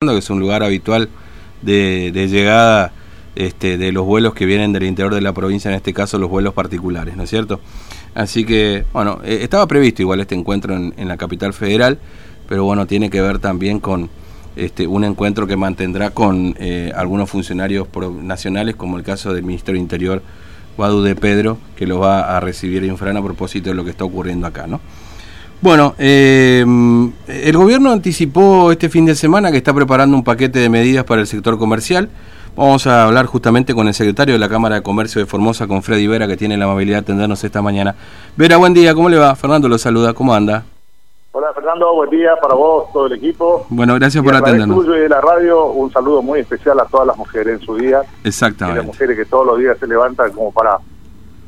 que es un lugar habitual de, llegada este, de los vuelos que vienen del interior de la provincia, en este caso los vuelos particulares, ¿no es cierto? Así que, bueno, eh, estaba previsto igual este encuentro en, la capital federal, pero bueno, tiene que ver también con este, un encuentro que mantendrá con eh, algunos funcionarios nacionales, como el caso del ministro del Interior, Guadu de Pedro, que lo va a recibir Infran a propósito de lo que está ocurriendo acá, ¿no? Bueno, eh, el gobierno anticipó este fin de semana que está preparando un paquete de medidas para el sector comercial. Vamos a hablar justamente con el secretario de la Cámara de Comercio de Formosa, con Freddy Vera, que tiene la amabilidad de atendernos esta mañana. Vera, buen día, ¿cómo le va? Fernando lo saluda, ¿cómo anda? Hola Fernando, buen día para vos, todo el equipo. Bueno, gracias por atendernos. tuyo y de la radio, un saludo muy especial a todas las mujeres en su día. Exactamente. las mujeres que todos los días se levantan como para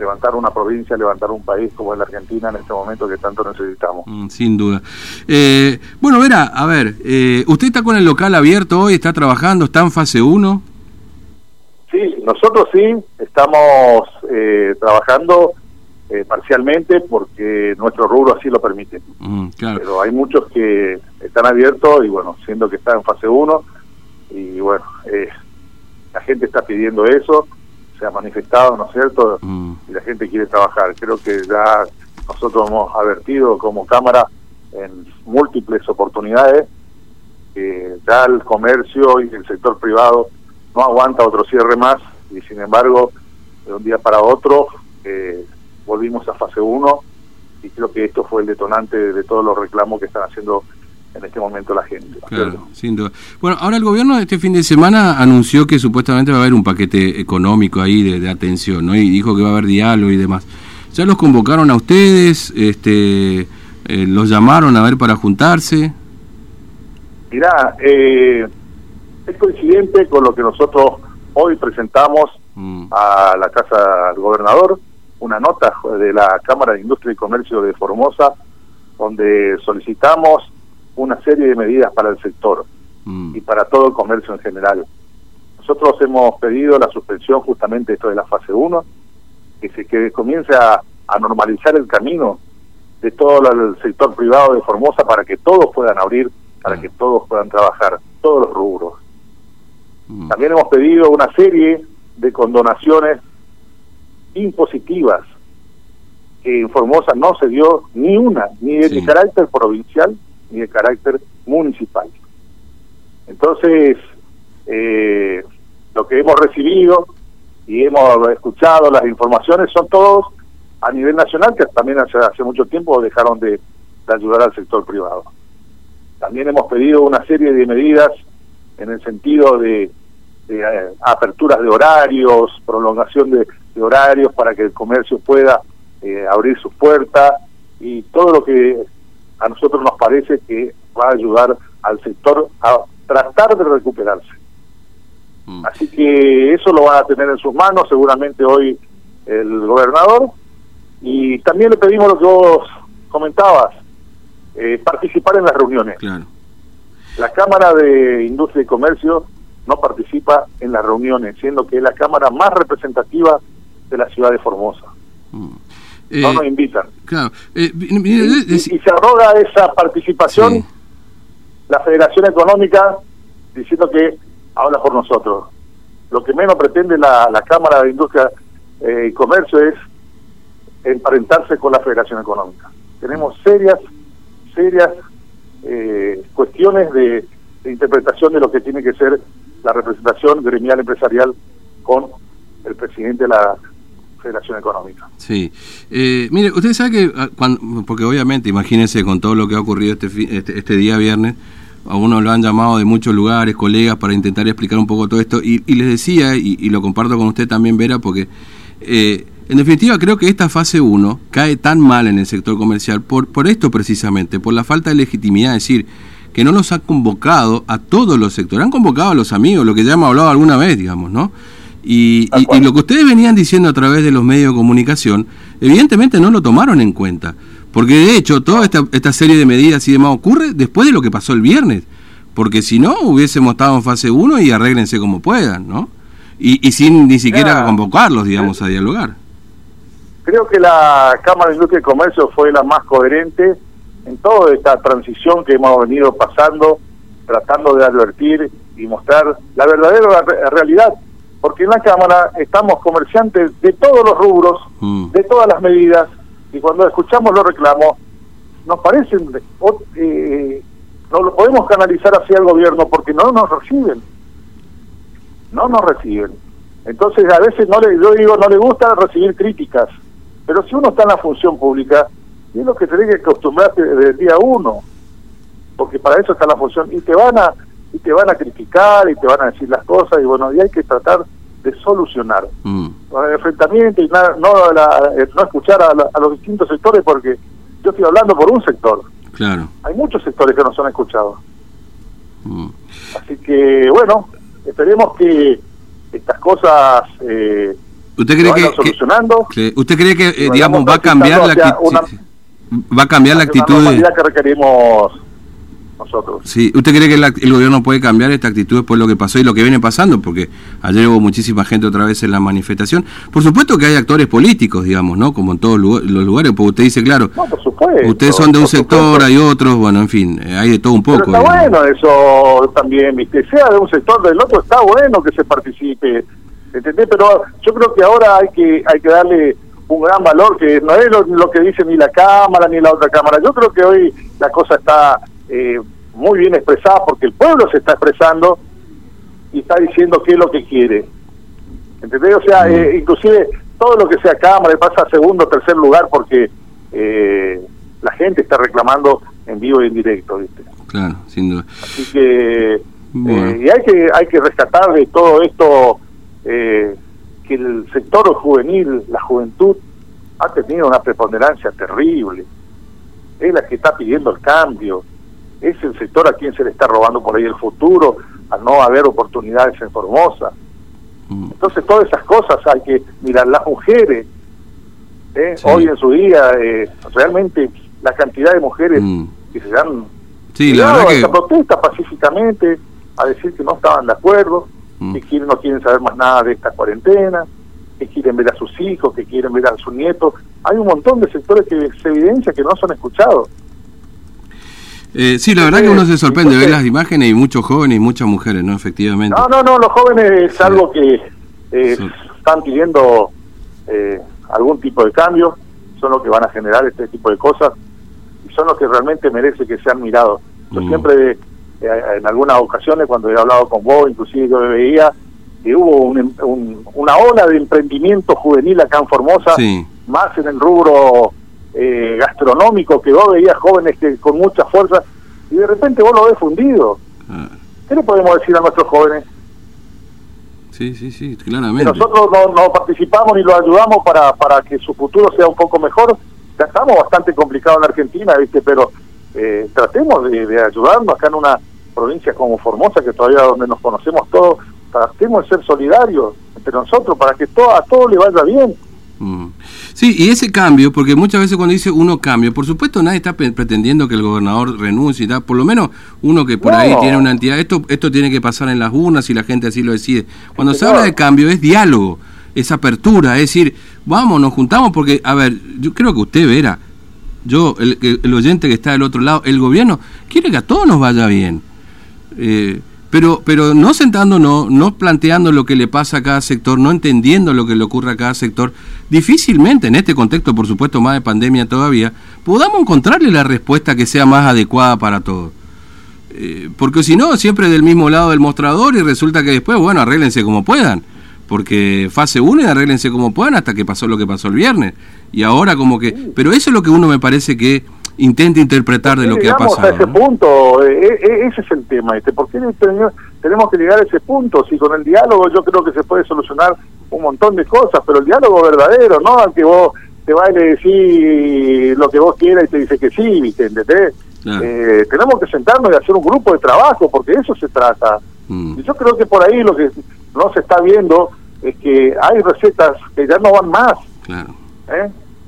levantar una provincia, levantar un país como es la Argentina en este momento que tanto necesitamos. Mm, sin duda. Eh, bueno, Vera, a ver, eh, ¿usted está con el local abierto hoy? ¿Está trabajando? ¿Está en fase 1? Sí, nosotros sí, estamos eh, trabajando parcialmente porque nuestro rubro así lo permite. Mm, Pero hay muchos que están abiertos y bueno, siendo que está en fase 1 y bueno, la gente está pidiendo eso se ha manifestado, ¿no es cierto? Mm. La gente quiere trabajar. Creo que ya nosotros hemos advertido como Cámara en múltiples oportunidades que ya el comercio y el sector privado no aguanta otro cierre más y sin embargo de un día para otro eh, volvimos a fase 1 y creo que esto fue el detonante de todos los reclamos que están haciendo en este momento la gente. Claro, sin duda. Bueno, ahora el gobierno este fin de semana anunció que supuestamente va a haber un paquete económico ahí de, atención, ¿no? Y dijo que va a haber diálogo y demás. ¿Ya los convocaron a ustedes? este eh, ¿Los llamaron a ver para juntarse? Mirá, eh, es coincidente con lo que nosotros hoy presentamos mm. a la Casa del Gobernador, una nota de la Cámara de Industria y Comercio de Formosa, donde solicitamos una serie de medidas para el sector mm. y para todo el comercio en general. Nosotros hemos pedido la suspensión justamente esto de la fase 1, que se que comience a, normalizar el camino de todo el sector privado de Formosa para que todos puedan abrir, para que todos puedan trabajar, todos los rubros. Mm. También hemos pedido una serie de condonaciones impositivas que en Formosa no se dio ni una, ni de carácter provincial ni de carácter municipal. Entonces, eh, lo que hemos recibido y hemos escuchado, las informaciones son todos a nivel nacional, que también hace, hace mucho tiempo dejaron de, ayudar al sector privado. También hemos pedido una serie de medidas en el sentido de, eh, aperturas de horarios, prolongación de, horarios para que el comercio pueda eh, abrir sus puertas y todo lo que a nosotros nos parece que va a ayudar al sector a tratar de recuperarse. Mm. Así que eso lo van a tener en sus manos seguramente hoy el gobernador y también le pedimos lo que vos comentabas, eh, participar en las reuniones. La Cámara de Industria y Comercio no participa en las reuniones, siendo que es la Cámara más representativa de la ciudad de Formosa. Mm no eh, nos invitan. Claro. Eh, y, se arroga esa participación la Federación Económica diciendo que habla por nosotros. Lo que menos pretende la, Cámara de Industria eh, y Comercio es emparentarse con la Federación Económica. Tenemos serias, serias cuestiones de, de interpretación de lo que tiene que ser la representación gremial empresarial con el presidente de la Federación Económica. Sí. Eh, mire, usted sabe que, ah, cuando, porque obviamente, imagínense con todo lo que ha ocurrido este, este, este, día viernes, a uno lo han llamado de muchos lugares, colegas, para intentar explicar un poco todo esto, y, les decía, y, lo comparto con usted también, Vera, porque eh, en definitiva creo que esta fase 1 cae tan mal en el sector comercial por, por esto precisamente, por la falta de legitimidad, es decir, que no nos ha convocado a todos los sectores, han convocado a los amigos, lo que ya hemos hablado alguna vez, digamos, ¿no? Y, lo que ustedes venían diciendo a través de los medios de comunicación, evidentemente no lo tomaron en cuenta. Porque de hecho, toda esta, esta serie de medidas y demás ocurre después de lo que pasó el viernes. Porque si no, hubiésemos estado en fase 1 y arréglense como puedan, ¿no? Y, y sin ni siquiera convocarlos, digamos, a dialogar. Creo que la Cámara de Industria y Comercio fue la más coherente en toda esta transición que hemos venido pasando tratando de advertir y mostrar la verdadera realidad, porque en la Cámara estamos comerciantes de todos los rubros, mm. de todas las medidas, y cuando escuchamos los reclamos, nos parecen, eh, no lo podemos canalizar hacia el gobierno porque no nos reciben, no nos reciben. Entonces a veces no le, yo digo, no le gusta recibir críticas, pero si uno está en la función pública, es lo que tiene que acostumbrarse desde el día uno, porque para eso está la función, y te van a y te van a criticar y te van a decir las cosas y bueno, y hay que tratar de solucionar. Mm. El enfrentamiento y nada, no, eh, no escuchar a, los distintos sectores porque yo estoy hablando por un sector. Claro. Hay muchos sectores que no son escuchados. Mm. Así que bueno, esperemos que estas cosas eh, ¿Usted cree que, solucionando. ¿Usted cree que, eh, digamos, va a cambiar la actitud? Va a cambiar la actitud. de... que requerimos nosotros. Sí, ¿usted cree que el gobierno puede cambiar esta actitud después de lo que pasó y lo que viene pasando? Porque ayer hubo muchísima gente otra vez en la manifestación. Por supuesto que hay actores políticos, digamos, ¿no? Como en todos los lugares, porque usted dice, claro, ustedes son de un sector, hay otros, bueno, en fin, eh, hay de todo un poco. está bueno eso también, que sea de un sector del otro, está bueno que se participe, ¿entendés? Pero yo creo que ahora hay que, hay que darle un gran valor que no es lo, que dice ni la Cámara ni la otra Cámara. Yo creo que hoy la cosa está eh, muy bien expresada porque el pueblo se está expresando y está diciendo qué es lo que quiere. ¿Entendés? O sea, eh, inclusive todo lo que sea Cámara pasa a segundo o tercer lugar porque eh, la gente está reclamando en vivo y en directo, ¿viste? Claro, sin duda. Así que, y hay que hay que rescatar de todo esto que el sector juvenil, la juventud, ha tenido una preponderancia terrible. Es la que está pidiendo el cambio. Es el sector a quien se le está robando por ahí el futuro, al no haber oportunidades en Formosa. Mm. Entonces todas esas cosas hay que mirar. Las mujeres, ¿eh? hoy en su día, eh, realmente la cantidad de mujeres mm. que se han sí, la que... protesta pacíficamente a decir que no estaban de acuerdo, mm. que quieren, no quieren saber más nada de esta cuarentena, que quieren ver a sus hijos, que quieren ver a sus nietos. Hay un montón de sectores que se evidencia que no son escuchados. Eh, sí, la verdad que uno se sorprende ver las imágenes y muchos jóvenes y muchas mujeres, ¿no? Efectivamente. No, no, no, los jóvenes es algo que eh, están pidiendo eh, algún tipo de cambio, son los que van a generar este tipo de cosas y son los que realmente merece que sean mirados. Yo mm. siempre, eh, en algunas ocasiones, cuando he hablado con vos, inclusive yo veía que hubo una ola de emprendimiento juvenil acá en Formosa, más en el rubro eh, gastronómico, que vos veías jóvenes que con mucha fuerza, y de repente vos lo ves fundido. Ah. ¿Qué le podemos decir a nuestros jóvenes? Sí, sí, sí, claramente. nosotros no, participamos ni lo ayudamos para, para que su futuro sea un poco mejor. Ya estamos bastante complicados en Argentina, ¿viste? Pero eh, tratemos de, de ayudarnos acá en una provincia como Formosa, que todavía donde nos conocemos todos, tratemos de ser solidarios entre nosotros para que todo, a todos le vaya bien. Mm. Sí, y ese cambio, porque muchas veces cuando dice uno cambio, por supuesto nadie está pretendiendo que el gobernador renuncie, y por lo menos uno que por ahí tiene una entidad, esto, esto tiene que pasar en las urnas y la gente así lo decide. Cuando se habla de cambio es diálogo, es apertura, es decir, vamos, nos juntamos porque, a ver, yo creo que usted verá, yo, el, el oyente que está del otro lado, el gobierno quiere que a todos nos vaya bien. Eh, pero, pero no sentándonos, no planteando lo que le pasa a cada sector, no entendiendo lo que le ocurre a cada sector, difícilmente en este contexto, por supuesto, más de pandemia todavía, podamos encontrarle la respuesta que sea más adecuada para todos. Eh, porque si no, siempre del mismo lado del mostrador y resulta que después, bueno, arréglense como puedan. Porque fase 1 y arréglense como puedan hasta que pasó lo que pasó el viernes. Y ahora como que... Pero eso es lo que uno me parece que intente interpretar de lo que ha pasado. a ese punto, eh, eh, eh, ese es el tema, este, ¿por qué tenemos que llegar a ese punto? Si con el diálogo yo creo que se puede solucionar un montón de cosas, pero el diálogo verdadero, ¿no? Al que vos te va y le decís lo que vos quieras y te dice que sí, ¿viste? ¿Entendés? tenemos que sentarnos y hacer un grupo de trabajo, porque eso se trata. Mm. Y yo creo que por ahí lo que no se está viendo es que hay recetas que ya no van más. Claro.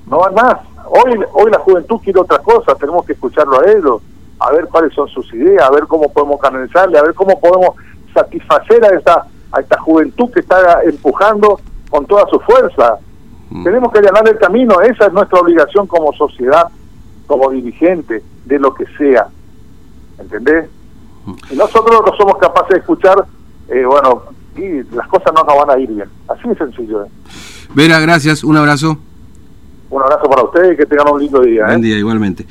No van más hoy, hoy la juventud quiere otra cosa, tenemos que escucharlo a ellos, a ver cuáles son sus ideas, a ver cómo podemos canalizarle, a ver cómo podemos satisfacer a esta, a esta juventud que está empujando con toda su fuerza. Mm. Tenemos que allanar el camino, esa es nuestra obligación como sociedad, como dirigente, de lo que sea. ¿Entendés? Y nosotros no somos capaces de escuchar, eh, bueno, y las cosas no nos van a ir bien. Así de sencillo. ¿eh? Vera, gracias, un abrazo. Un abrazo para ustedes y que tengan un lindo día. Buen día, igualmente.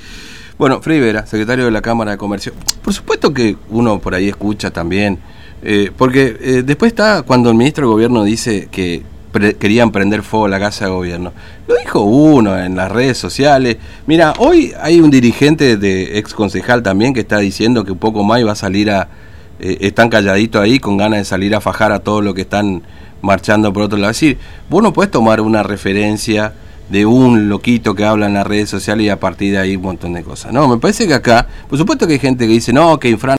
Bueno, Freddy Vera, secretario de la Cámara de Comercio. Por supuesto que uno por ahí escucha también, porque después está cuando el ministro de Gobierno dice que querían prender fuego a la casa de gobierno. Lo dijo uno en las redes sociales. Mira, hoy hay un dirigente de ex concejal también que está diciendo que un poco más va a salir a... Eh, están calladitos ahí con ganas de salir a fajar a todos los que están marchando por otro lado. Es decir, vos no puedes tomar una referencia de un loquito que habla en las redes sociales y a partir de ahí un montón de cosas. No, me parece que acá, por supuesto que hay gente que dice, no, que infran